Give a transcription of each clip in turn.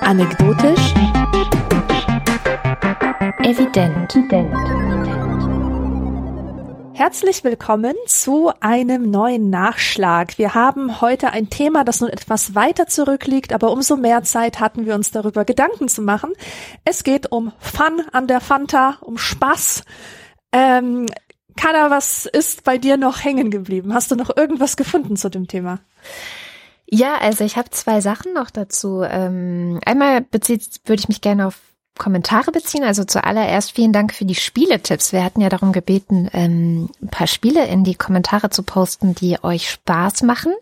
Anekdotisch. Evident. Herzlich willkommen zu einem neuen Nachschlag. Wir haben heute ein Thema, das nun etwas weiter zurückliegt, aber umso mehr Zeit hatten wir uns darüber Gedanken zu machen. Es geht um Fun an der Fanta, um Spaß. Ähm, Kada, was ist bei dir noch hängen geblieben? Hast du noch irgendwas gefunden zu dem Thema? Ja, also ich habe zwei Sachen noch dazu. Ähm, einmal bezieht, würde ich mich gerne auf Kommentare beziehen. Also zuallererst vielen Dank für die Spieletipps. Wir hatten ja darum gebeten, ähm, ein paar Spiele in die Kommentare zu posten, die euch Spaß machen.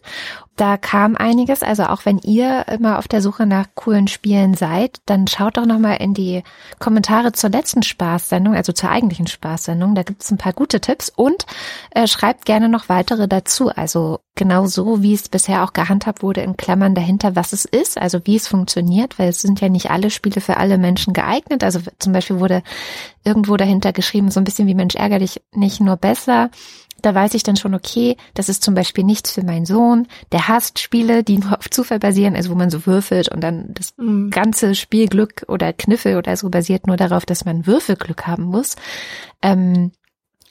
Da kam einiges. Also auch wenn ihr immer auf der Suche nach coolen Spielen seid, dann schaut doch nochmal in die Kommentare zur letzten Spaßsendung, also zur eigentlichen Spaßsendung. Da gibt es ein paar gute Tipps und äh, schreibt gerne noch weitere dazu. Also genau so, wie es bisher auch gehandhabt wurde, in Klammern dahinter, was es ist, also wie es funktioniert, weil es sind ja nicht alle Spiele für alle Menschen geeignet. Also zum Beispiel wurde irgendwo dahinter geschrieben, so ein bisschen wie Mensch ärgerlich, nicht nur besser da weiß ich dann schon, okay, das ist zum Beispiel nichts für meinen Sohn. Der hasst Spiele, die nur auf Zufall basieren, also wo man so würfelt und dann das mhm. ganze Spielglück oder Kniffel oder so basiert nur darauf, dass man Würfelglück haben muss. Ähm,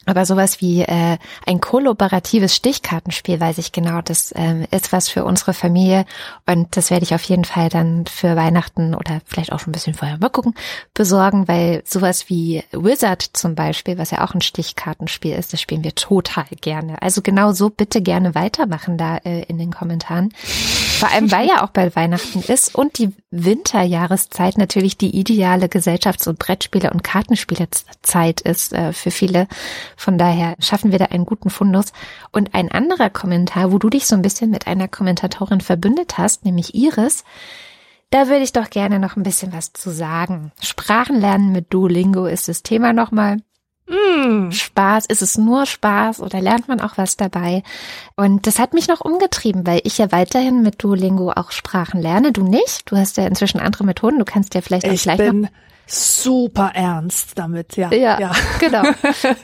aber sowas wie äh, ein kollaboratives Stichkartenspiel, weiß ich genau, das ähm, ist was für unsere Familie und das werde ich auf jeden Fall dann für Weihnachten oder vielleicht auch schon ein bisschen vorher mal gucken, besorgen, weil sowas wie Wizard zum Beispiel, was ja auch ein Stichkartenspiel ist, das spielen wir total gerne. Also genau so bitte gerne weitermachen da äh, in den Kommentaren. Vor allem, weil ja auch bei Weihnachten ist und die Winterjahreszeit natürlich die ideale Gesellschafts- und Brettspiele- und Kartenspielezeit ist äh, für viele von daher schaffen wir da einen guten Fundus. Und ein anderer Kommentar, wo du dich so ein bisschen mit einer Kommentatorin verbündet hast, nämlich Iris, da würde ich doch gerne noch ein bisschen was zu sagen. Sprachenlernen mit Duolingo ist das Thema nochmal. Mm. Spaß, ist es nur Spaß oder lernt man auch was dabei? Und das hat mich noch umgetrieben, weil ich ja weiterhin mit Duolingo auch Sprachen lerne. Du nicht? Du hast ja inzwischen andere Methoden. Du kannst ja vielleicht auch ich gleich bin noch super ernst damit, ja. Ja, ja. genau.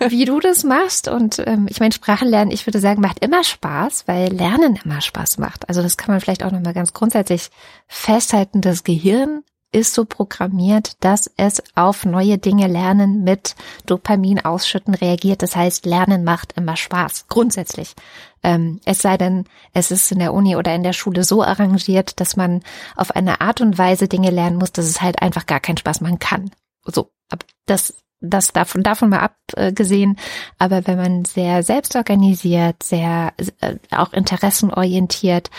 Wie du das machst und ähm, ich meine, Sprachen lernen, ich würde sagen, macht immer Spaß, weil Lernen immer Spaß macht. Also das kann man vielleicht auch nochmal ganz grundsätzlich festhalten. Das Gehirn ist so programmiert, dass es auf neue Dinge lernen mit Dopamin ausschütten reagiert. Das heißt, Lernen macht immer Spaß, grundsätzlich. Ähm, es sei denn, es ist in der Uni oder in der Schule so arrangiert, dass man auf eine Art und Weise Dinge lernen muss, dass es halt einfach gar keinen Spaß machen kann. So, ab das das davon, davon mal abgesehen. Aber wenn man sehr selbstorganisiert, sehr äh, auch interessenorientiert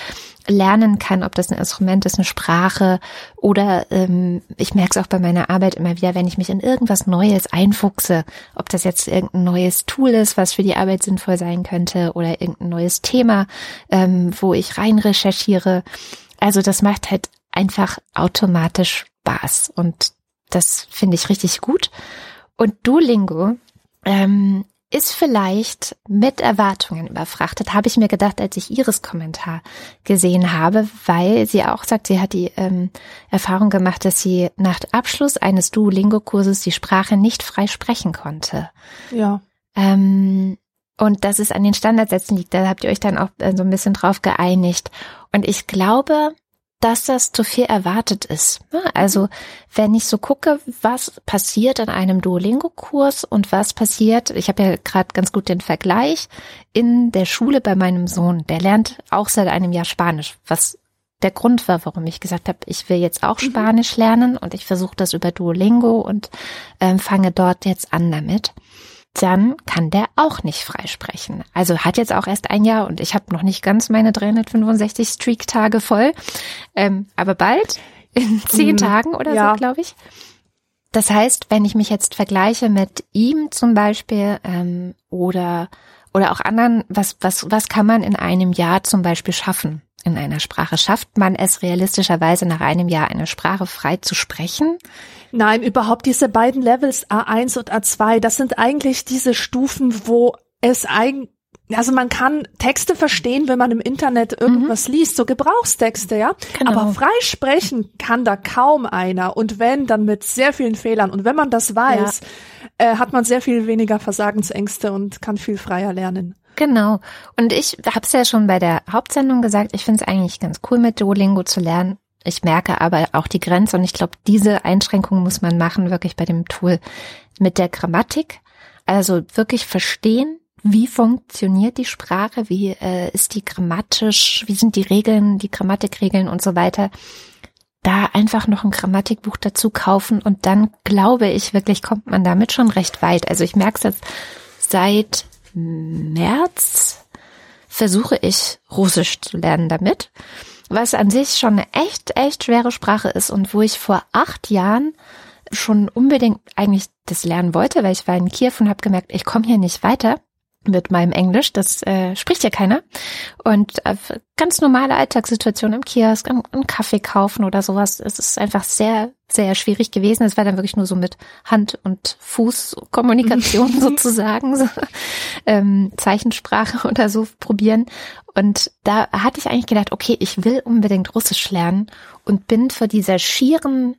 lernen kann, ob das ein Instrument ist, eine Sprache oder ähm, ich merke es auch bei meiner Arbeit immer wieder, wenn ich mich in irgendwas Neues einfuchse, ob das jetzt irgendein neues Tool ist, was für die Arbeit sinnvoll sein könnte oder irgendein neues Thema, ähm, wo ich rein recherchiere. Also das macht halt einfach automatisch Spaß und das finde ich richtig gut. Und Duolingo ähm, ist vielleicht mit Erwartungen überfrachtet, habe ich mir gedacht, als ich Ihres Kommentar gesehen habe, weil sie auch sagt, sie hat die ähm, Erfahrung gemacht, dass sie nach Abschluss eines Duolingo-Kurses die Sprache nicht frei sprechen konnte. Ja. Ähm, und dass es an den Standardsätzen liegt, da habt ihr euch dann auch äh, so ein bisschen drauf geeinigt. Und ich glaube, dass das zu viel erwartet ist. Also wenn ich so gucke, was passiert in einem Duolingo-Kurs und was passiert, ich habe ja gerade ganz gut den Vergleich in der Schule bei meinem Sohn, der lernt auch seit einem Jahr Spanisch, was der Grund war, warum ich gesagt habe, ich will jetzt auch mhm. Spanisch lernen und ich versuche das über Duolingo und ähm, fange dort jetzt an damit dann kann der auch nicht freisprechen. Also hat jetzt auch erst ein Jahr und ich habe noch nicht ganz meine 365 Streak-Tage voll, ähm, aber bald, in zehn mm, Tagen oder ja. so, glaube ich. Das heißt, wenn ich mich jetzt vergleiche mit ihm zum Beispiel ähm, oder oder auch anderen, was was was kann man in einem Jahr zum Beispiel schaffen? In einer Sprache? Schafft man es realistischerweise nach einem Jahr eine Sprache frei zu sprechen? Nein, überhaupt diese beiden Levels A1 und A2, das sind eigentlich diese Stufen, wo es eigentlich also man kann Texte verstehen, wenn man im Internet irgendwas mhm. liest, so Gebrauchstexte, ja. Genau. Aber frei sprechen kann da kaum einer. Und wenn, dann mit sehr vielen Fehlern. Und wenn man das weiß, ja. äh, hat man sehr viel weniger Versagensängste und kann viel freier lernen. Genau. Und ich habe es ja schon bei der Hauptsendung gesagt, ich finde es eigentlich ganz cool, mit Duolingo zu lernen. Ich merke aber auch die Grenze und ich glaube, diese Einschränkung muss man machen, wirklich bei dem Tool mit der Grammatik. Also wirklich verstehen, wie funktioniert die Sprache, wie äh, ist die grammatisch, wie sind die Regeln, die Grammatikregeln und so weiter. Da einfach noch ein Grammatikbuch dazu kaufen und dann glaube ich wirklich, kommt man damit schon recht weit. Also ich merke es jetzt seit März versuche ich Russisch zu lernen damit, was an sich schon eine echt, echt schwere Sprache ist und wo ich vor acht Jahren schon unbedingt eigentlich das lernen wollte, weil ich war in Kiew und habe gemerkt, ich komme hier nicht weiter mit meinem Englisch, das äh, spricht ja keiner. Und äh, ganz normale Alltagssituation im Kiosk, einen, einen Kaffee kaufen oder sowas, es ist einfach sehr, sehr schwierig gewesen. Es war dann wirklich nur so mit Hand- und Fußkommunikation sozusagen, so, ähm, Zeichensprache oder so probieren. Und da hatte ich eigentlich gedacht, okay, ich will unbedingt Russisch lernen und bin vor dieser schieren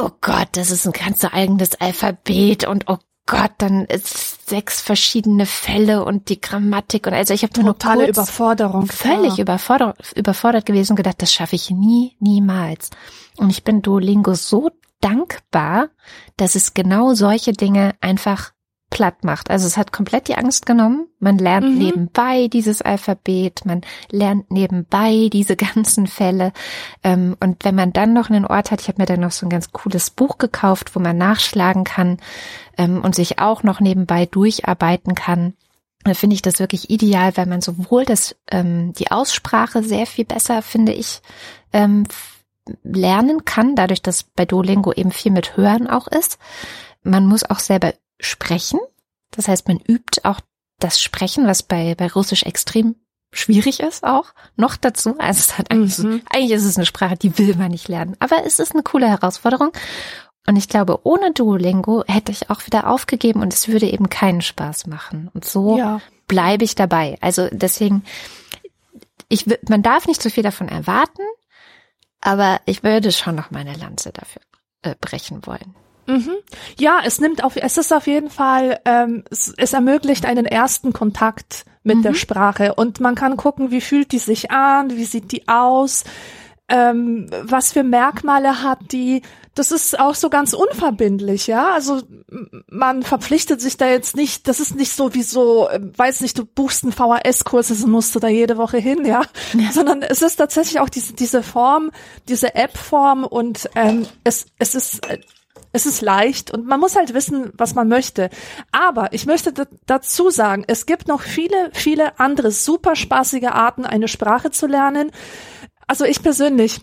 oh Gott, das ist ein ganz eigenes Alphabet und oh Gott, dann ist sechs verschiedene Fälle und die Grammatik und also ich habe totale kurz Überforderung, völlig ja. überfordert, überfordert gewesen und gedacht, das schaffe ich nie, niemals. Und ich bin Duolingo so dankbar, dass es genau solche Dinge einfach platt macht. Also es hat komplett die Angst genommen. Man lernt mhm. nebenbei dieses Alphabet, man lernt nebenbei diese ganzen Fälle. Ähm, und wenn man dann noch einen Ort hat, ich habe mir dann noch so ein ganz cooles Buch gekauft, wo man nachschlagen kann ähm, und sich auch noch nebenbei durcharbeiten kann. Da finde ich das wirklich ideal, weil man sowohl das, ähm, die Aussprache sehr viel besser, finde ich, lernen kann, dadurch, dass bei Duolingo eben viel mit Hören auch ist. Man muss auch selber sprechen. Das heißt, man übt auch das Sprechen, was bei, bei Russisch extrem schwierig ist auch noch dazu. Also es hat eigentlich, mhm. eigentlich ist es eine Sprache, die will man nicht lernen. Aber es ist eine coole Herausforderung. Und ich glaube, ohne Duolingo hätte ich auch wieder aufgegeben und es würde eben keinen Spaß machen. Und so ja. bleibe ich dabei. Also deswegen, ich, man darf nicht so viel davon erwarten, aber ich würde schon noch meine Lanze dafür äh, brechen wollen. Mhm. Ja, es nimmt auf, es ist auf jeden Fall, ähm, es, es ermöglicht einen ersten Kontakt mit mhm. der Sprache und man kann gucken, wie fühlt die sich an, wie sieht die aus, ähm, was für Merkmale hat die. Das ist auch so ganz unverbindlich, ja. Also man verpflichtet sich da jetzt nicht, das ist nicht so wie so, ähm, weiß nicht, du buchst einen VHS-Kurs, also musst du da jede Woche hin, ja. ja. Sondern es ist tatsächlich auch diese, diese Form, diese App-Form und ähm, es, es ist äh, es ist leicht und man muss halt wissen, was man möchte. Aber ich möchte dazu sagen, es gibt noch viele, viele andere super spaßige Arten, eine Sprache zu lernen. Also ich persönlich,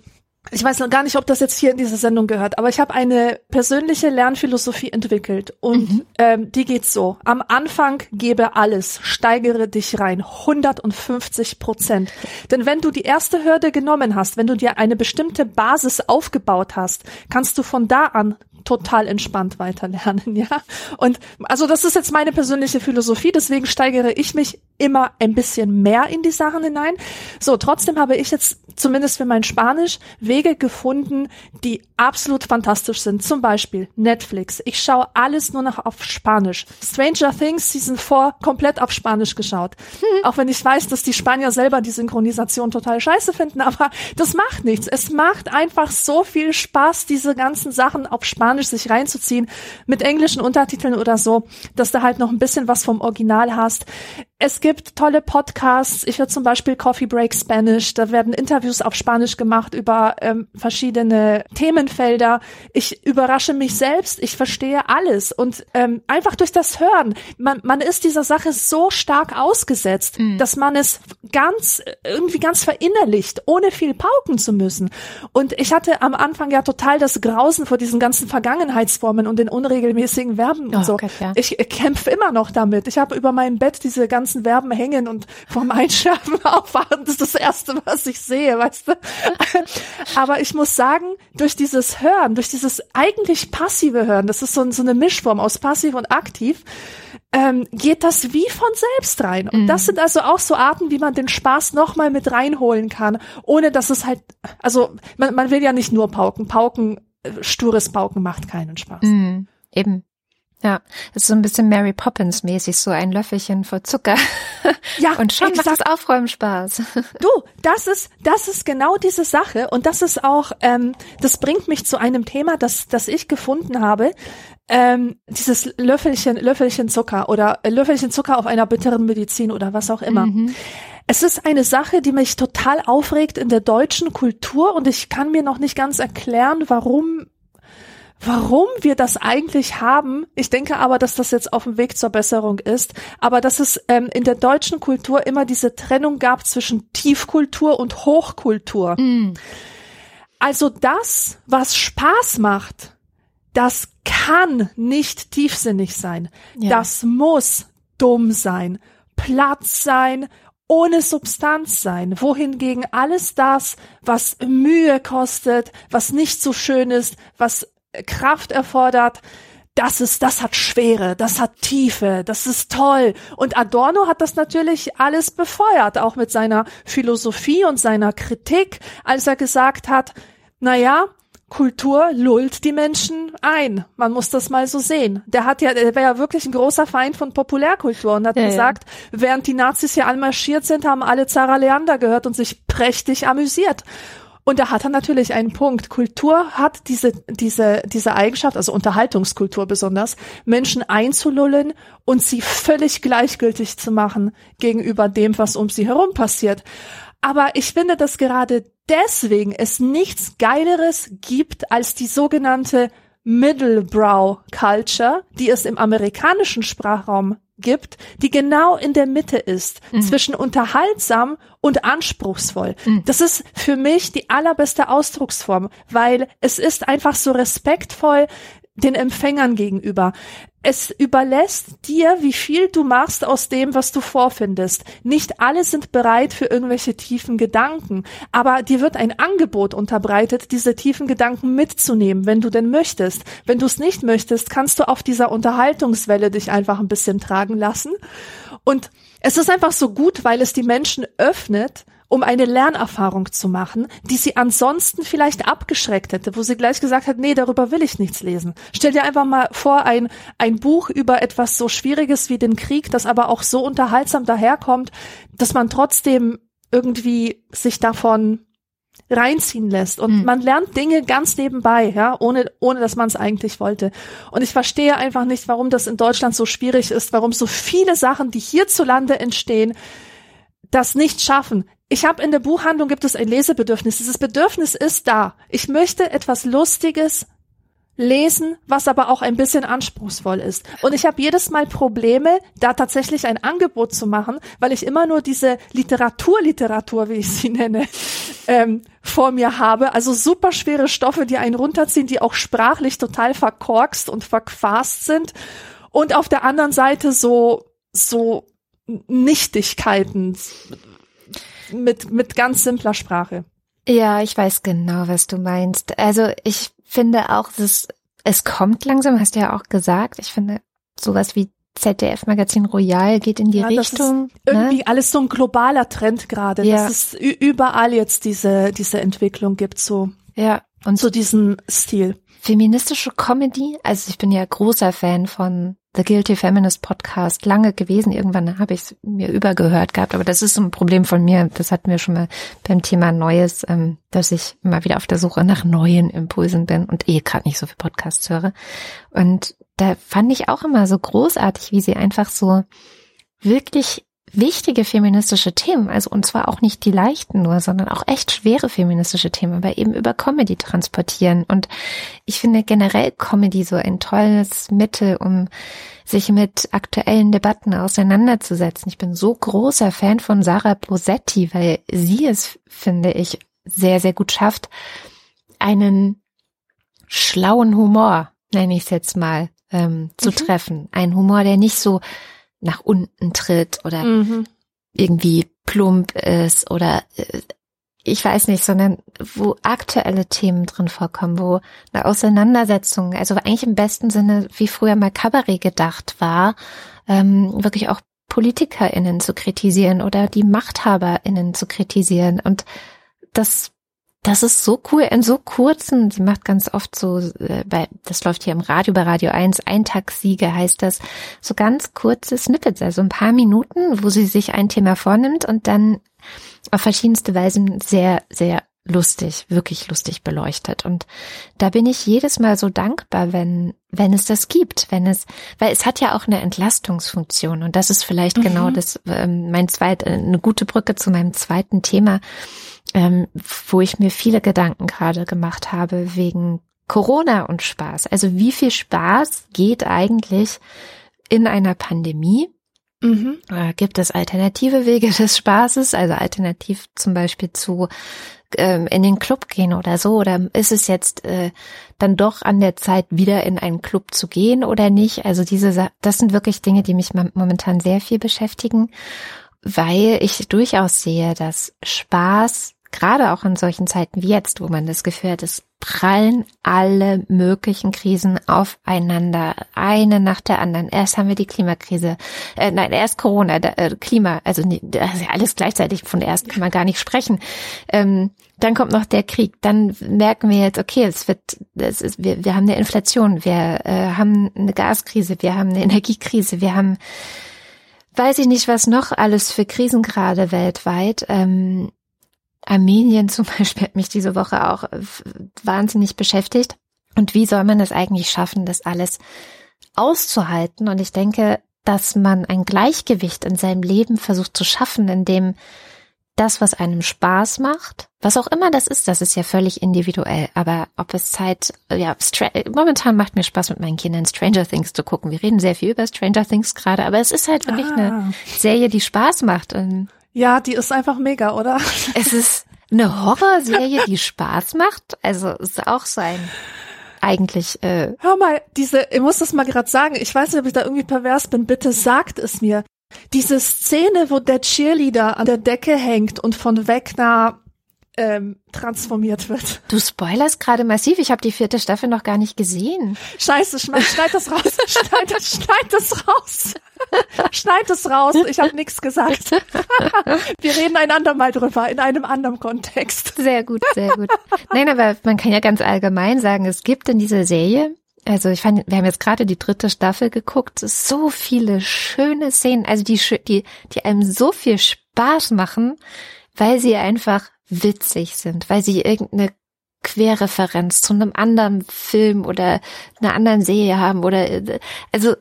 ich weiß noch gar nicht, ob das jetzt hier in diese Sendung gehört, aber ich habe eine persönliche Lernphilosophie entwickelt und mhm. ähm, die geht so. Am Anfang gebe alles, steigere dich rein, 150 Prozent. Denn wenn du die erste Hürde genommen hast, wenn du dir eine bestimmte Basis aufgebaut hast, kannst du von da an total entspannt weiterlernen, ja. Und also das ist jetzt meine persönliche Philosophie, deswegen steigere ich mich immer ein bisschen mehr in die Sachen hinein. So, trotzdem habe ich jetzt zumindest für mein Spanisch Wege gefunden, die absolut fantastisch sind. Zum Beispiel Netflix. Ich schaue alles nur noch auf Spanisch. Stranger Things Season 4 komplett auf Spanisch geschaut. Hm. Auch wenn ich weiß, dass die Spanier selber die Synchronisation total scheiße finden, aber das macht nichts. Es macht einfach so viel Spaß, diese ganzen Sachen auf Spanisch sich reinzuziehen, mit englischen Untertiteln oder so, dass du halt noch ein bisschen was vom Original hast. Es gibt tolle Podcasts. Ich höre zum Beispiel Coffee Break Spanish. Da werden Interviews auf Spanisch gemacht über ähm, verschiedene Themenfelder. Ich überrasche mich selbst. Ich verstehe alles. Und ähm, einfach durch das Hören, man, man ist dieser Sache so stark ausgesetzt, mhm. dass man es ganz, irgendwie ganz verinnerlicht, ohne viel pauken zu müssen. Und ich hatte am Anfang ja total das Grausen vor diesen ganzen Vergangenheitsformen und den unregelmäßigen Verben und oh, so. Okay, ja. Ich kämpfe immer noch damit. Ich habe über mein Bett diese ganzen ganzen Verben hängen und vorm Einschlafen aufwachen. Das ist das Erste, was ich sehe, weißt du. Aber ich muss sagen, durch dieses Hören, durch dieses eigentlich passive Hören, das ist so, so eine Mischform aus passiv und aktiv, ähm, geht das wie von selbst rein. Und mhm. das sind also auch so Arten, wie man den Spaß nochmal mit reinholen kann, ohne dass es halt, also man, man will ja nicht nur pauken. Pauken, äh, stures Pauken macht keinen Spaß. Mhm. Eben. Ja, ist so ein bisschen Mary Poppins mäßig, so ein Löffelchen vor Zucker. Ja, und schon exakt. macht das Aufräumen Spaß. Du, das ist, das ist genau diese Sache und das ist auch, ähm, das bringt mich zu einem Thema, das, das ich gefunden habe. Ähm, dieses Löffelchen, Löffelchen Zucker oder Löffelchen Zucker auf einer bitteren Medizin oder was auch immer. Mhm. Es ist eine Sache, die mich total aufregt in der deutschen Kultur und ich kann mir noch nicht ganz erklären, warum warum wir das eigentlich haben. Ich denke aber, dass das jetzt auf dem Weg zur Besserung ist. Aber dass es ähm, in der deutschen Kultur immer diese Trennung gab zwischen Tiefkultur und Hochkultur. Mm. Also das, was Spaß macht, das kann nicht tiefsinnig sein. Ja. Das muss dumm sein, Platz sein, ohne Substanz sein, wohingegen alles das, was Mühe kostet, was nicht so schön ist, was Kraft erfordert, das ist, das hat Schwere, das hat Tiefe, das ist toll. Und Adorno hat das natürlich alles befeuert, auch mit seiner Philosophie und seiner Kritik, als er gesagt hat, na ja, Kultur lullt die Menschen ein. Man muss das mal so sehen. Der hat ja, der war ja wirklich ein großer Feind von Populärkultur und hat ja, gesagt, ja. während die Nazis hier anmarschiert sind, haben alle Zara Leander gehört und sich prächtig amüsiert. Und da hat er natürlich einen Punkt. Kultur hat diese, diese, diese Eigenschaft, also Unterhaltungskultur besonders, Menschen einzulullen und sie völlig gleichgültig zu machen gegenüber dem, was um sie herum passiert. Aber ich finde, dass gerade deswegen es nichts Geileres gibt als die sogenannte Middlebrow Culture, die es im amerikanischen Sprachraum gibt, die genau in der Mitte ist, mhm. zwischen unterhaltsam und anspruchsvoll. Mhm. Das ist für mich die allerbeste Ausdrucksform, weil es ist einfach so respektvoll den Empfängern gegenüber. Es überlässt dir, wie viel du machst aus dem, was du vorfindest. Nicht alle sind bereit für irgendwelche tiefen Gedanken, aber dir wird ein Angebot unterbreitet, diese tiefen Gedanken mitzunehmen, wenn du denn möchtest. Wenn du es nicht möchtest, kannst du auf dieser Unterhaltungswelle dich einfach ein bisschen tragen lassen. Und es ist einfach so gut, weil es die Menschen öffnet, um eine Lernerfahrung zu machen, die sie ansonsten vielleicht abgeschreckt hätte, wo sie gleich gesagt hat, nee, darüber will ich nichts lesen. Stell dir einfach mal vor, ein, ein Buch über etwas so Schwieriges wie den Krieg, das aber auch so unterhaltsam daherkommt, dass man trotzdem irgendwie sich davon reinziehen lässt und mhm. man lernt Dinge ganz nebenbei, ja, ohne ohne dass man es eigentlich wollte. Und ich verstehe einfach nicht, warum das in Deutschland so schwierig ist, warum so viele Sachen, die hierzulande entstehen, das nicht schaffen. Ich habe in der Buchhandlung gibt es ein Lesebedürfnis. Dieses Bedürfnis ist da. Ich möchte etwas Lustiges lesen, was aber auch ein bisschen anspruchsvoll ist. Und ich habe jedes Mal Probleme, da tatsächlich ein Angebot zu machen, weil ich immer nur diese Literaturliteratur, wie ich sie nenne, ähm, vor mir habe. Also super schwere Stoffe, die einen runterziehen, die auch sprachlich total verkorkst und verquast sind. Und auf der anderen Seite so so Nichtigkeiten mit, mit ganz simpler Sprache. Ja, ich weiß genau, was du meinst. Also ich finde auch, es, es kommt langsam, hast du ja auch gesagt. Ich finde sowas wie ZDF-Magazin Royal geht in die ja, Richtung. irgendwie ne? alles so ein globaler Trend gerade, ja. dass es überall jetzt diese, diese Entwicklung gibt, so. Ja. Und so diesen Stil. Feministische Comedy, also ich bin ja großer Fan von The Guilty Feminist Podcast lange gewesen. Irgendwann habe ich es mir übergehört gehabt, aber das ist ein Problem von mir. Das hatten wir schon mal beim Thema Neues, ähm, dass ich immer wieder auf der Suche nach neuen Impulsen bin und eh gerade nicht so viel Podcasts höre. Und da fand ich auch immer so großartig, wie sie einfach so wirklich wichtige feministische Themen, also und zwar auch nicht die leichten nur, sondern auch echt schwere feministische Themen, aber eben über Comedy transportieren. Und ich finde generell Comedy so ein tolles Mittel, um sich mit aktuellen Debatten auseinanderzusetzen. Ich bin so großer Fan von Sarah Bosetti, weil sie es, finde ich, sehr, sehr gut schafft, einen schlauen Humor, nenne ich es jetzt mal, ähm, zu mhm. treffen. Ein Humor, der nicht so nach unten tritt oder mhm. irgendwie plump ist oder äh, ich weiß nicht, sondern wo aktuelle Themen drin vorkommen, wo eine Auseinandersetzung, also eigentlich im besten Sinne, wie früher mal Kabarett gedacht war, ähm, wirklich auch PolitikerInnen zu kritisieren oder die MachthaberInnen zu kritisieren. Und das, das ist so cool in so kurzen, sie macht ganz oft so, äh, bei, das läuft hier im Radio, bei Radio 1, Eintagssiege heißt das, so ganz kurze Snippets, also ein paar Minuten, wo sie sich ein Thema vornimmt und dann auf verschiedenste Weisen sehr, sehr lustig, wirklich lustig beleuchtet. Und da bin ich jedes Mal so dankbar, wenn, wenn es das gibt, wenn es, weil es hat ja auch eine Entlastungsfunktion und das ist vielleicht genau mhm. genau das, ähm, mein zweit, äh, eine gute Brücke zu meinem zweiten Thema, ähm, wo ich mir viele Gedanken gerade gemacht habe wegen Corona und Spaß. Also wie viel Spaß geht eigentlich in einer Pandemie? Mhm. Äh, gibt es alternative Wege des Spaßes, also alternativ zum Beispiel zu ähm, in den Club gehen oder so? Oder ist es jetzt äh, dann doch an der Zeit, wieder in einen Club zu gehen oder nicht? Also diese, das sind wirklich Dinge, die mich momentan sehr viel beschäftigen, weil ich durchaus sehe, dass Spaß gerade auch in solchen Zeiten wie jetzt, wo man das Gefühl hat, es prallen alle möglichen Krisen aufeinander, eine nach der anderen. Erst haben wir die Klimakrise, äh, nein, erst Corona, äh, Klima, also das ist ja alles gleichzeitig, von erst kann man gar nicht sprechen. Ähm, dann kommt noch der Krieg, dann merken wir jetzt, okay, es wird, es ist, wir, wir haben eine Inflation, wir äh, haben eine Gaskrise, wir haben eine Energiekrise, wir haben weiß ich nicht, was noch alles für Krisen gerade weltweit. Ähm, Armenien zum Beispiel hat mich diese Woche auch äh, wahnsinnig beschäftigt. Und wie soll man es eigentlich schaffen, das alles auszuhalten? Und ich denke, dass man ein Gleichgewicht in seinem Leben versucht zu schaffen, indem das, was einem Spaß macht, was auch immer das ist, das ist ja völlig individuell. Aber ob es Zeit, ja, momentan macht mir Spaß mit meinen Kindern Stranger Things zu gucken. Wir reden sehr viel über Stranger Things gerade, aber es ist halt wirklich ah. eine Serie, die Spaß macht. Und ja, die ist einfach mega, oder? Es ist eine Horrorserie, die Spaß macht. Also ist auch so ein eigentlich. Äh Hör mal, diese, ich muss das mal gerade sagen. Ich weiß nicht, ob ich da irgendwie pervers bin. Bitte sagt es mir. Diese Szene, wo der Cheerleader an der Decke hängt und von Wegner ähm, transformiert wird. Du spoilerst gerade massiv. Ich habe die vierte Staffel noch gar nicht gesehen. Scheiße, schneid das raus. schneid, das, schneid das raus. schneid das raus. Ich habe nichts gesagt. Wir reden ein andermal drüber, in einem anderen Kontext. Sehr gut, sehr gut. Nein, aber man kann ja ganz allgemein sagen, es gibt in dieser Serie also ich fand, wir haben jetzt gerade die dritte Staffel geguckt, so viele schöne Szenen, also die, die, die einem so viel Spaß machen, weil sie einfach witzig sind, weil sie irgendeine Querreferenz zu einem anderen Film oder einer anderen Serie haben oder also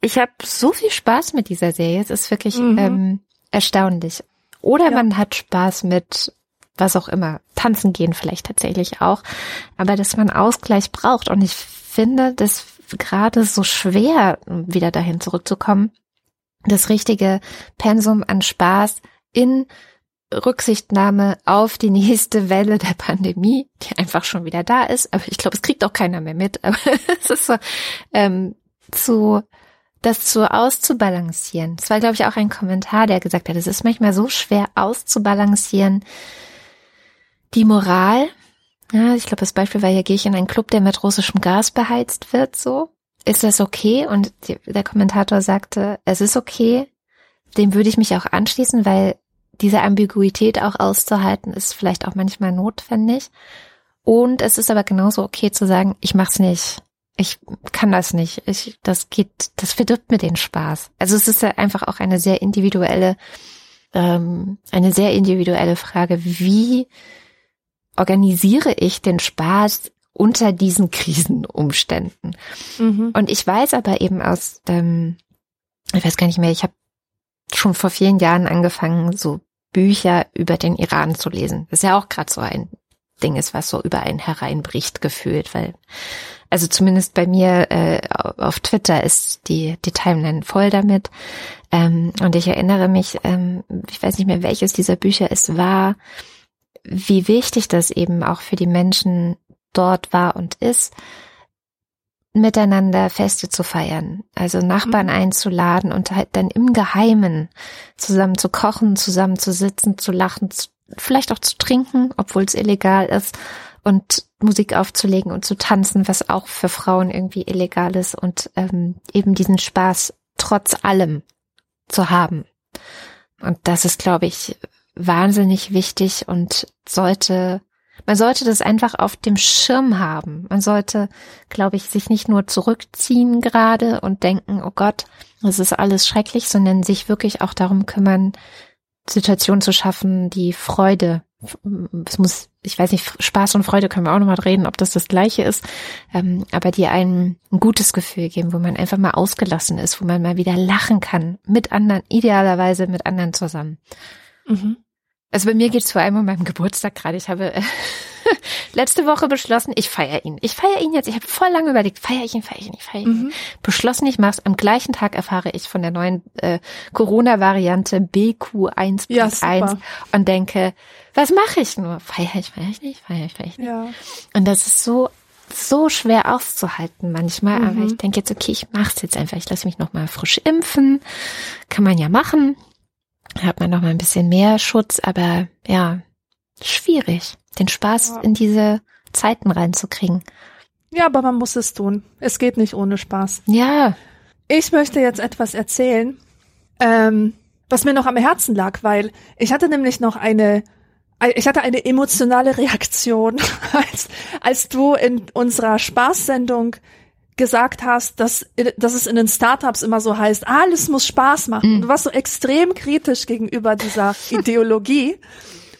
ich habe so viel Spaß mit dieser Serie. Es ist wirklich mhm. ähm, erstaunlich. Oder ja. man hat Spaß mit was auch immer. Tanzen gehen vielleicht tatsächlich auch. Aber dass man Ausgleich braucht. Und ich finde das gerade so schwer, wieder dahin zurückzukommen, das richtige Pensum an Spaß in Rücksichtnahme auf die nächste Welle der Pandemie, die einfach schon wieder da ist. Aber ich glaube, es kriegt auch keiner mehr mit. Aber es ist so, ähm, zu, das zu auszubalancieren. Das war, glaube ich, auch ein Kommentar, der gesagt hat, es ist manchmal so schwer auszubalancieren. Die Moral, ja, ich glaube, das Beispiel war, hier gehe ich in einen Club, der mit russischem Gas beheizt wird, so. Ist das okay? Und die, der Kommentator sagte, es ist okay. Dem würde ich mich auch anschließen, weil diese Ambiguität auch auszuhalten, ist vielleicht auch manchmal notwendig. Und es ist aber genauso okay zu sagen, ich mach's nicht. Ich kann das nicht. Ich, das geht, das verdirbt mir den Spaß. Also es ist ja einfach auch eine sehr individuelle, ähm, eine sehr individuelle Frage. Wie organisiere ich den Spaß unter diesen Krisenumständen? Mhm. Und ich weiß aber eben aus, ähm, ich weiß gar nicht mehr, ich habe schon vor vielen Jahren angefangen, so Bücher über den Iran zu lesen. Das ist ja auch gerade so ein Ding ist, was so über einen hereinbricht gefühlt, weil also zumindest bei mir äh, auf Twitter ist die die Timeline voll damit ähm, und ich erinnere mich, ähm, ich weiß nicht mehr welches dieser Bücher es war, wie wichtig das eben auch für die Menschen dort war und ist, miteinander Feste zu feiern, also Nachbarn mhm. einzuladen und halt dann im Geheimen zusammen zu kochen, zusammen zu sitzen, zu lachen, zu vielleicht auch zu trinken, obwohl es illegal ist und Musik aufzulegen und zu tanzen, was auch für Frauen irgendwie illegal ist und ähm, eben diesen Spaß trotz allem zu haben. Und das ist, glaube ich, wahnsinnig wichtig und sollte, man sollte das einfach auf dem Schirm haben. Man sollte, glaube ich, sich nicht nur zurückziehen gerade und denken, oh Gott, das ist alles schrecklich, sondern sich wirklich auch darum kümmern, Situationen zu schaffen, die Freude es muss, ich weiß nicht, Spaß und Freude können wir auch nochmal reden, ob das das gleiche ist, ähm, aber die einen ein gutes Gefühl geben, wo man einfach mal ausgelassen ist, wo man mal wieder lachen kann, mit anderen, idealerweise mit anderen zusammen. Mhm. Also bei mir geht es vor allem um meinen Geburtstag gerade. Ich habe äh, letzte Woche beschlossen, ich feiere ihn. Ich feiere ihn jetzt. Ich habe voll lange überlegt, feiere ich ihn, feiere ich ihn, ich feiere ihn. Mhm. Beschlossen, ich mach's. Am gleichen Tag erfahre ich von der neuen äh, Corona-Variante BQ1.1 ja, und denke, was mache ich nur? Feiere ich, feiere ich nicht, feiere ich, feiere ich nicht. Ja. Und das ist so so schwer auszuhalten manchmal, mhm. aber ich denke jetzt, okay, ich mach's jetzt einfach. Ich lasse mich noch mal frisch impfen. Kann man ja machen hat man noch mal ein bisschen mehr Schutz, aber ja, schwierig, den Spaß ja. in diese Zeiten reinzukriegen. Ja, aber man muss es tun. Es geht nicht ohne Spaß. Ja. Ich möchte jetzt etwas erzählen, ähm, was mir noch am Herzen lag, weil ich hatte nämlich noch eine, ich hatte eine emotionale Reaktion, als, als du in unserer Spaßsendung gesagt hast, dass, dass es in den Startups immer so heißt, alles muss Spaß machen. Mhm. Du warst so extrem kritisch gegenüber dieser Ideologie.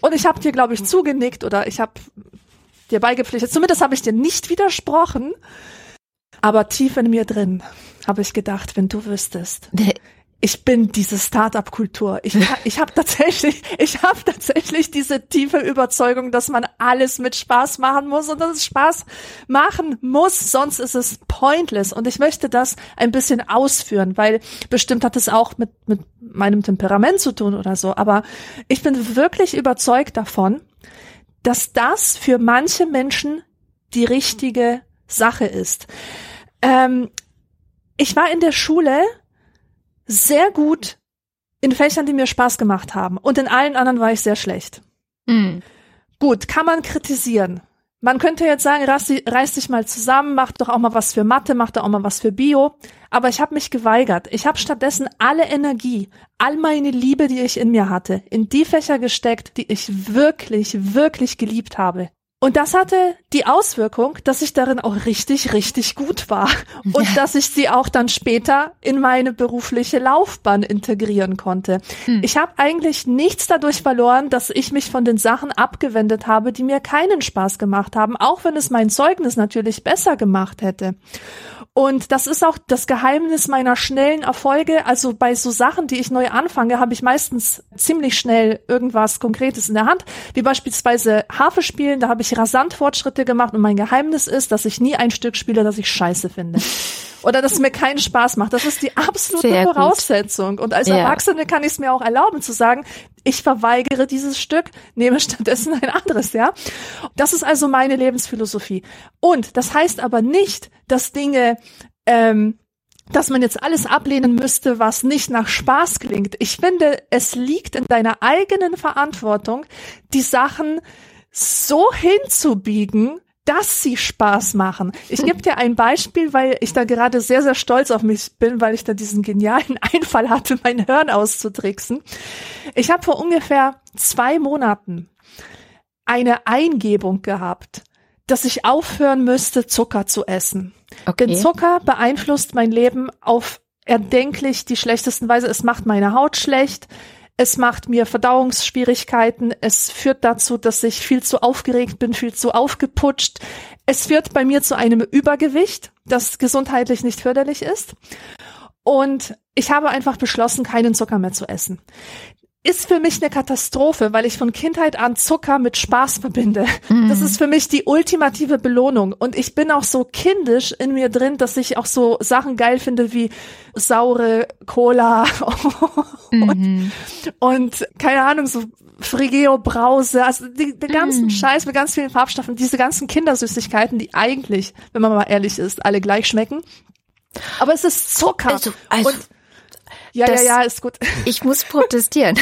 Und ich habe dir, glaube ich, zugenickt oder ich habe dir beigepflichtet. Zumindest habe ich dir nicht widersprochen. Aber tief in mir drin habe ich gedacht, wenn du wüsstest, ich bin diese Startup-Kultur. Ich, ich habe tatsächlich, ich habe tatsächlich diese tiefe Überzeugung, dass man alles mit Spaß machen muss und dass es Spaß machen muss, sonst ist es pointless. Und ich möchte das ein bisschen ausführen, weil bestimmt hat es auch mit, mit meinem Temperament zu tun oder so. Aber ich bin wirklich überzeugt davon, dass das für manche Menschen die richtige Sache ist. Ähm, ich war in der Schule sehr gut in Fächern, die mir Spaß gemacht haben. Und in allen anderen war ich sehr schlecht. Mhm. Gut, kann man kritisieren. Man könnte jetzt sagen, reiß, reiß dich mal zusammen, mach doch auch mal was für Mathe, mach doch auch mal was für Bio. Aber ich habe mich geweigert. Ich habe stattdessen alle Energie, all meine Liebe, die ich in mir hatte, in die Fächer gesteckt, die ich wirklich, wirklich geliebt habe. Und das hatte die Auswirkung, dass ich darin auch richtig, richtig gut war und ja. dass ich sie auch dann später in meine berufliche Laufbahn integrieren konnte. Hm. Ich habe eigentlich nichts dadurch verloren, dass ich mich von den Sachen abgewendet habe, die mir keinen Spaß gemacht haben, auch wenn es mein Zeugnis natürlich besser gemacht hätte. Und das ist auch das Geheimnis meiner schnellen Erfolge. Also bei so Sachen, die ich neu anfange, habe ich meistens ziemlich schnell irgendwas Konkretes in der Hand. Wie beispielsweise Harfe spielen, da habe ich rasant Fortschritte gemacht und mein Geheimnis ist, dass ich nie ein Stück spiele, das ich scheiße finde. Oder dass es mir keinen Spaß macht. Das ist die absolute Voraussetzung. Und als ja. Erwachsene kann ich es mir auch erlauben zu sagen, ich verweigere dieses Stück, nehme stattdessen ein anderes, ja. Das ist also meine Lebensphilosophie. Und das heißt aber nicht, dass Dinge ähm, dass man jetzt alles ablehnen müsste, was nicht nach Spaß klingt. Ich finde, es liegt in deiner eigenen Verantwortung, die Sachen so hinzubiegen, dass sie Spaß machen. Ich gebe dir ein Beispiel, weil ich da gerade sehr, sehr stolz auf mich bin, weil ich da diesen genialen Einfall hatte, mein Hirn auszutricksen. Ich habe vor ungefähr zwei Monaten eine Eingebung gehabt, dass ich aufhören müsste, Zucker zu essen. Okay. Denn Zucker beeinflusst mein Leben auf erdenklich die schlechtesten Weise. Es macht meine Haut schlecht. Es macht mir Verdauungsschwierigkeiten. Es führt dazu, dass ich viel zu aufgeregt bin, viel zu aufgeputscht. Es führt bei mir zu einem Übergewicht, das gesundheitlich nicht förderlich ist. Und ich habe einfach beschlossen, keinen Zucker mehr zu essen ist für mich eine Katastrophe, weil ich von Kindheit an Zucker mit Spaß verbinde. Mm. Das ist für mich die ultimative Belohnung. Und ich bin auch so kindisch in mir drin, dass ich auch so Sachen geil finde wie saure Cola und, mm. und keine Ahnung, so Frigeo Brause, also die, den ganzen mm. Scheiß mit ganz vielen Farbstoffen, diese ganzen Kindersüßigkeiten, die eigentlich, wenn man mal ehrlich ist, alle gleich schmecken. Aber es ist Zucker. Also, also und ja, ja, ja, ist gut. Ich muss protestieren.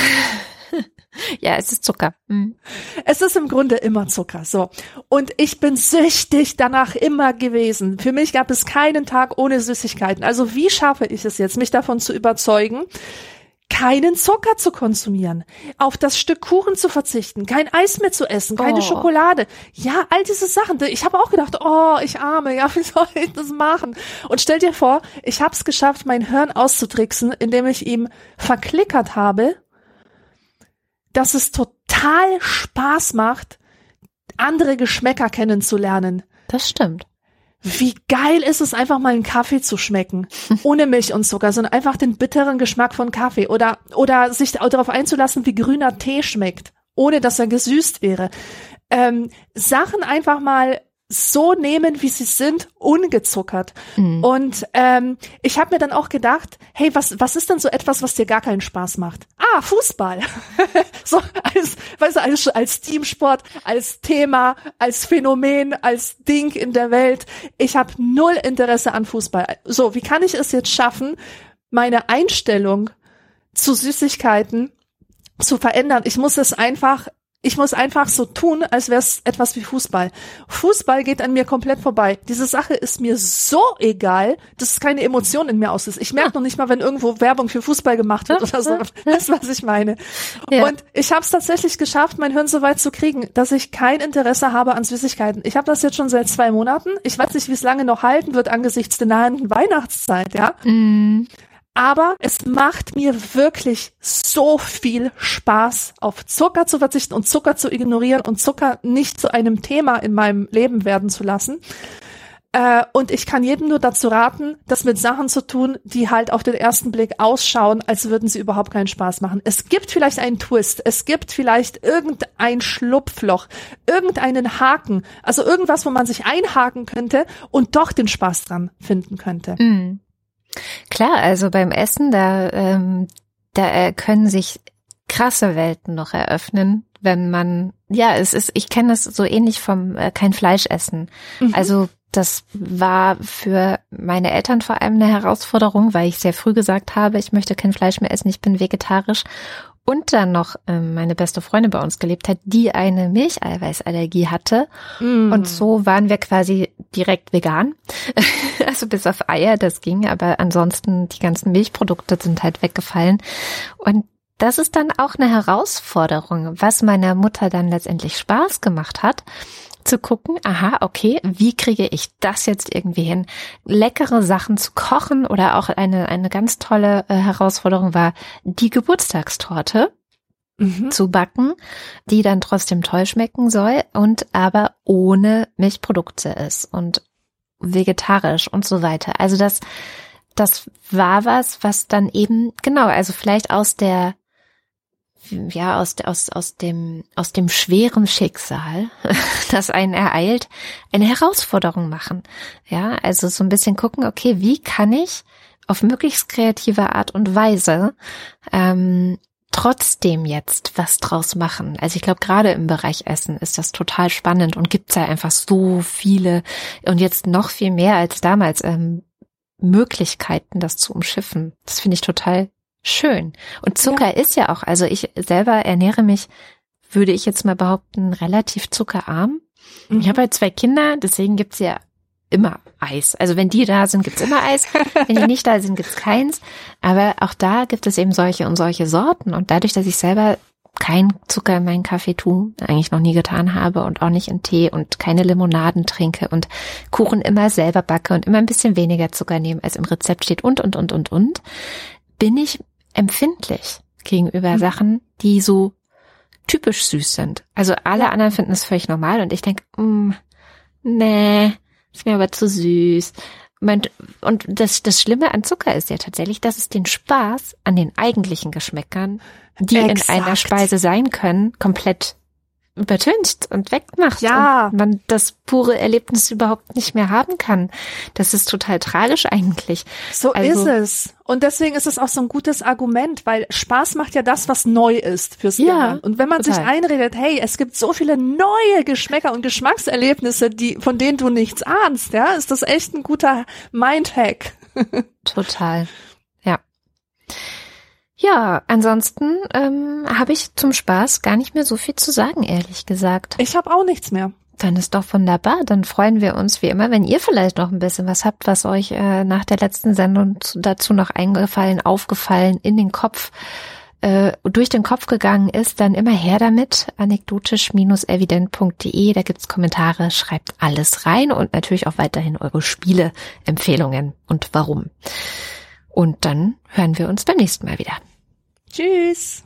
ja, es ist Zucker. Mhm. Es ist im Grunde immer Zucker, so. Und ich bin süchtig danach immer gewesen. Für mich gab es keinen Tag ohne Süßigkeiten. Also wie schaffe ich es jetzt, mich davon zu überzeugen, keinen Zucker zu konsumieren, auf das Stück Kuchen zu verzichten, kein Eis mehr zu essen, keine oh. Schokolade. Ja, all diese Sachen. Ich habe auch gedacht, oh, ich arme, ja, wie soll ich das machen? Und stell dir vor, ich habe es geschafft, mein Hirn auszutricksen, indem ich ihm verklickert habe, dass es total Spaß macht, andere Geschmäcker kennenzulernen. Das stimmt. Wie geil ist es einfach mal einen Kaffee zu schmecken. Ohne Milch und Zucker, sondern einfach den bitteren Geschmack von Kaffee oder, oder sich darauf einzulassen, wie grüner Tee schmeckt, ohne dass er gesüßt wäre. Ähm, Sachen einfach mal so nehmen, wie sie sind, ungezuckert. Mhm. Und ähm, ich habe mir dann auch gedacht, hey, was was ist denn so etwas, was dir gar keinen Spaß macht? Ah, Fußball. so als, weißt du, als, als Teamsport, als Thema, als Phänomen, als Ding in der Welt. Ich habe null Interesse an Fußball. So, wie kann ich es jetzt schaffen, meine Einstellung zu Süßigkeiten zu verändern? Ich muss es einfach ich muss einfach so tun, als wäre es etwas wie Fußball. Fußball geht an mir komplett vorbei. Diese Sache ist mir so egal, dass es keine Emotion in mir auslöst. Ich merke ja. noch nicht mal, wenn irgendwo Werbung für Fußball gemacht wird oder so. Das ist, was ich meine. Ja. Und ich habe es tatsächlich geschafft, mein Hirn so weit zu kriegen, dass ich kein Interesse habe an Süßigkeiten. Ich habe das jetzt schon seit zwei Monaten. Ich weiß nicht, wie es lange noch halten wird angesichts der nahenden Weihnachtszeit, ja. Mm. Aber es macht mir wirklich so viel Spaß, auf Zucker zu verzichten und Zucker zu ignorieren und Zucker nicht zu einem Thema in meinem Leben werden zu lassen. Äh, und ich kann jedem nur dazu raten, das mit Sachen zu tun, die halt auf den ersten Blick ausschauen, als würden sie überhaupt keinen Spaß machen. Es gibt vielleicht einen Twist, es gibt vielleicht irgendein Schlupfloch, irgendeinen Haken, also irgendwas, wo man sich einhaken könnte und doch den Spaß dran finden könnte. Mm. Klar, also beim Essen, da, ähm, da äh, können sich krasse Welten noch eröffnen, wenn man, ja, es ist, ich kenne das so ähnlich vom äh, kein Fleisch essen. Mhm. Also das war für meine Eltern vor allem eine Herausforderung, weil ich sehr früh gesagt habe, ich möchte kein Fleisch mehr essen, ich bin vegetarisch und dann noch ähm, meine beste Freundin bei uns gelebt hat, die eine Milcheiweißallergie hatte. Mm. Und so waren wir quasi direkt vegan. also bis auf Eier, das ging, aber ansonsten die ganzen Milchprodukte sind halt weggefallen. Und das ist dann auch eine Herausforderung, was meiner Mutter dann letztendlich Spaß gemacht hat, zu gucken, aha, okay, wie kriege ich das jetzt irgendwie hin? Leckere Sachen zu kochen oder auch eine, eine ganz tolle äh, Herausforderung war die Geburtstagstorte. Mhm. zu backen, die dann trotzdem toll schmecken soll und aber ohne Milchprodukte ist und vegetarisch und so weiter. Also das, das war was, was dann eben, genau, also vielleicht aus der ja, aus, aus, aus dem, aus dem schweren Schicksal, das einen ereilt, eine Herausforderung machen. Ja, also so ein bisschen gucken, okay, wie kann ich auf möglichst kreative Art und Weise ähm, trotzdem jetzt was draus machen. Also ich glaube, gerade im Bereich Essen ist das total spannend und gibt's ja einfach so viele und jetzt noch viel mehr als damals ähm, Möglichkeiten, das zu umschiffen. Das finde ich total schön. Und Zucker ja. ist ja auch, also ich selber ernähre mich, würde ich jetzt mal behaupten, relativ zuckerarm. Mhm. Ich habe halt zwei Kinder, deswegen gibt's ja immer Eis. Also wenn die da sind, gibt's immer Eis. wenn die nicht da sind, gibt's keins. Aber auch da gibt es eben solche und solche Sorten. Und dadurch, dass ich selber kein Zucker in meinen Kaffee tue, eigentlich noch nie getan habe und auch nicht in Tee und keine Limonaden trinke und Kuchen immer selber backe und immer ein bisschen weniger Zucker nehme, als im Rezept steht und, und, und, und, und, bin ich empfindlich gegenüber mhm. Sachen, die so typisch süß sind. Also alle anderen finden es völlig normal und ich denke, mm, nee, ist mir aber zu süß. Und das, das Schlimme an Zucker ist ja tatsächlich, dass es den Spaß an den eigentlichen Geschmäckern, die Exakt. in einer Speise sein können, komplett übertüncht und wegmacht ja. und man das pure Erlebnis überhaupt nicht mehr haben kann. Das ist total tragisch eigentlich. So also, ist es. Und deswegen ist es auch so ein gutes Argument, weil Spaß macht ja das, was neu ist fürs ja, Gehirn. Und wenn man total. sich einredet, hey, es gibt so viele neue Geschmäcker und Geschmackserlebnisse, die, von denen du nichts ahnst, ja, ist das echt ein guter Mindhack. total. Ja. Ansonsten ähm, habe ich zum Spaß gar nicht mehr so viel zu sagen, ehrlich gesagt. Ich habe auch nichts mehr. Dann ist doch wunderbar. Dann freuen wir uns wie immer, wenn ihr vielleicht noch ein bisschen was habt, was euch äh, nach der letzten Sendung dazu noch eingefallen, aufgefallen, in den Kopf, äh, durch den Kopf gegangen ist, dann immer her damit. Anekdotisch-evident.de. Da gibt's Kommentare, schreibt alles rein und natürlich auch weiterhin eure Spieleempfehlungen und warum. Und dann hören wir uns beim nächsten Mal wieder. Tschüss.